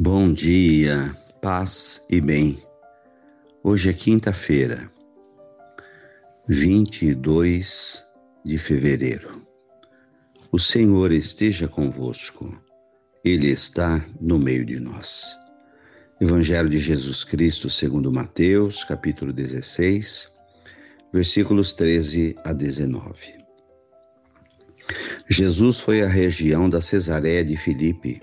Bom dia, paz e bem. Hoje é quinta-feira, 22 de fevereiro. O Senhor esteja convosco, Ele está no meio de nós. Evangelho de Jesus Cristo, segundo Mateus, capítulo 16, versículos 13 a 19. Jesus foi à região da Cesareia de Filipe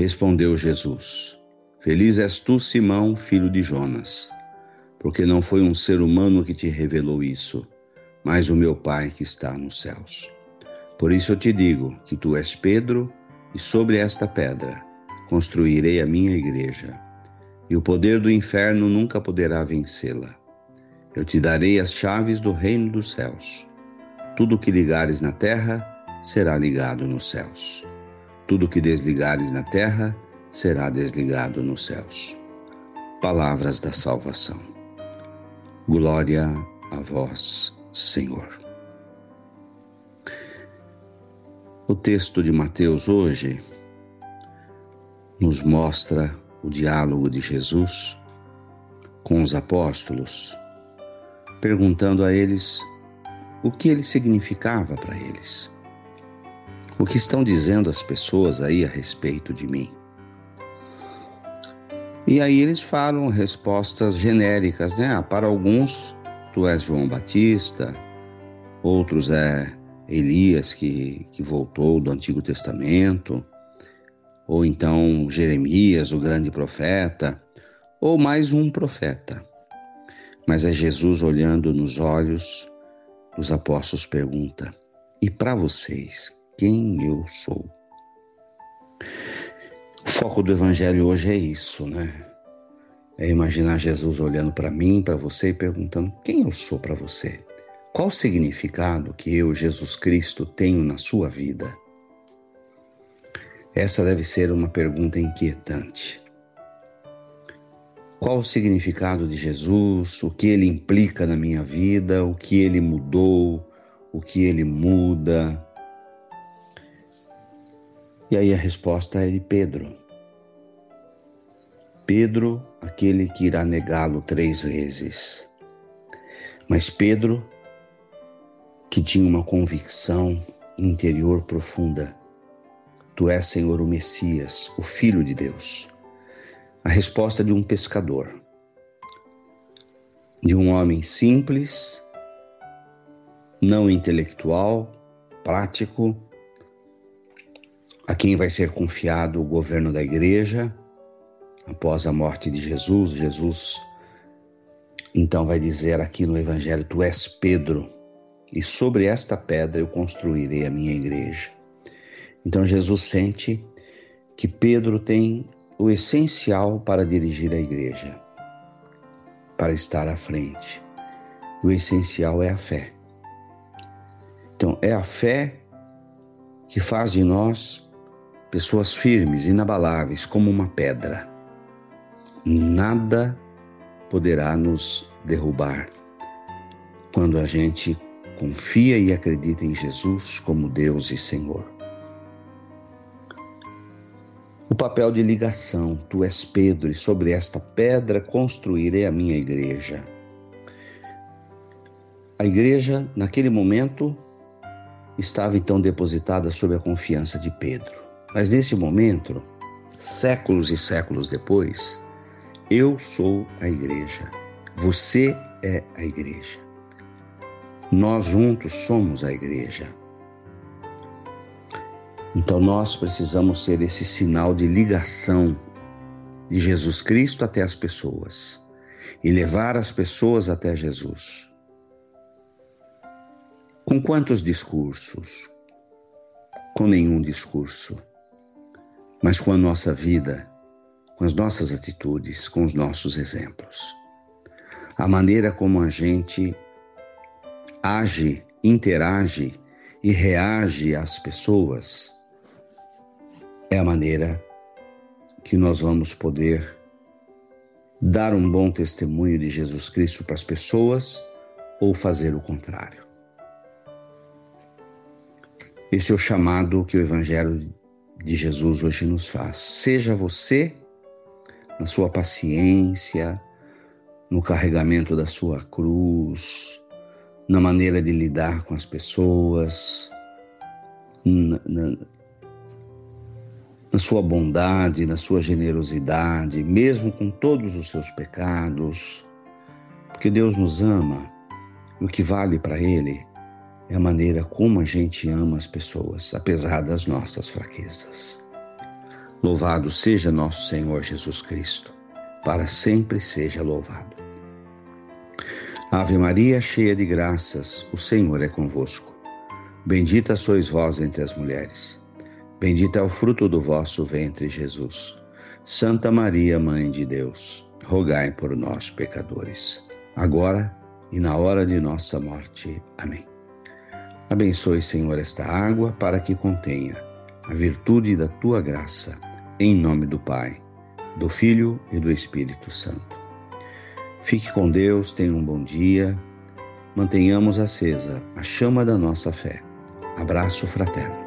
Respondeu Jesus: Feliz és tu, Simão, filho de Jonas, porque não foi um ser humano que te revelou isso, mas o meu Pai que está nos céus. Por isso eu te digo que tu és Pedro, e sobre esta pedra construirei a minha igreja, e o poder do inferno nunca poderá vencê-la. Eu te darei as chaves do reino dos céus. Tudo que ligares na terra será ligado nos céus tudo que desligares na terra será desligado nos céus. Palavras da salvação. Glória a vós, Senhor. O texto de Mateus hoje nos mostra o diálogo de Jesus com os apóstolos, perguntando a eles o que ele significava para eles. O que estão dizendo as pessoas aí a respeito de mim? E aí eles falam respostas genéricas, né? Ah, para alguns, tu és João Batista, outros é Elias que, que voltou do Antigo Testamento, ou então Jeremias, o grande profeta, ou mais um profeta. Mas é Jesus olhando nos olhos dos apóstolos pergunta: e para vocês, quem eu sou. O foco do Evangelho hoje é isso, né? É imaginar Jesus olhando para mim, para você e perguntando: quem eu sou para você? Qual o significado que eu, Jesus Cristo, tenho na sua vida? Essa deve ser uma pergunta inquietante. Qual o significado de Jesus? O que ele implica na minha vida? O que ele mudou? O que ele muda? E aí a resposta é de Pedro. Pedro, aquele que irá negá-lo três vezes. Mas Pedro, que tinha uma convicção interior profunda: Tu és, Senhor, o Messias, o Filho de Deus. A resposta de um pescador, de um homem simples, não intelectual, prático, a quem vai ser confiado o governo da igreja após a morte de Jesus. Jesus então vai dizer aqui no Evangelho: Tu és Pedro, e sobre esta pedra eu construirei a minha igreja. Então Jesus sente que Pedro tem o essencial para dirigir a igreja, para estar à frente. O essencial é a fé. Então, é a fé que faz de nós pessoas firmes, inabaláveis, como uma pedra. Nada poderá nos derrubar quando a gente confia e acredita em Jesus como Deus e Senhor. O papel de ligação, tu és Pedro, e sobre esta pedra construirei a minha igreja. A igreja, naquele momento, estava então depositada sob a confiança de Pedro. Mas nesse momento, séculos e séculos depois, eu sou a igreja. Você é a igreja. Nós juntos somos a igreja. Então nós precisamos ser esse sinal de ligação de Jesus Cristo até as pessoas e levar as pessoas até Jesus. Com quantos discursos? Com nenhum discurso mas com a nossa vida, com as nossas atitudes, com os nossos exemplos. A maneira como a gente age, interage e reage às pessoas é a maneira que nós vamos poder dar um bom testemunho de Jesus Cristo para as pessoas ou fazer o contrário. Esse é o chamado que o Evangelho de Jesus hoje nos faz. Seja você, na sua paciência, no carregamento da sua cruz, na maneira de lidar com as pessoas, na, na, na sua bondade, na sua generosidade, mesmo com todos os seus pecados, porque Deus nos ama e o que vale para Ele é a maneira como a gente ama as pessoas, apesar das nossas fraquezas. Louvado seja nosso Senhor Jesus Cristo, para sempre seja louvado. Ave Maria, cheia de graças, o Senhor é convosco. Bendita sois vós entre as mulheres. Bendito é o fruto do vosso ventre, Jesus. Santa Maria, Mãe de Deus, rogai por nós, pecadores, agora e na hora de nossa morte. Amém. Abençoe, Senhor, esta água para que contenha a virtude da tua graça, em nome do Pai, do Filho e do Espírito Santo. Fique com Deus, tenha um bom dia, mantenhamos acesa a chama da nossa fé. Abraço fraterno.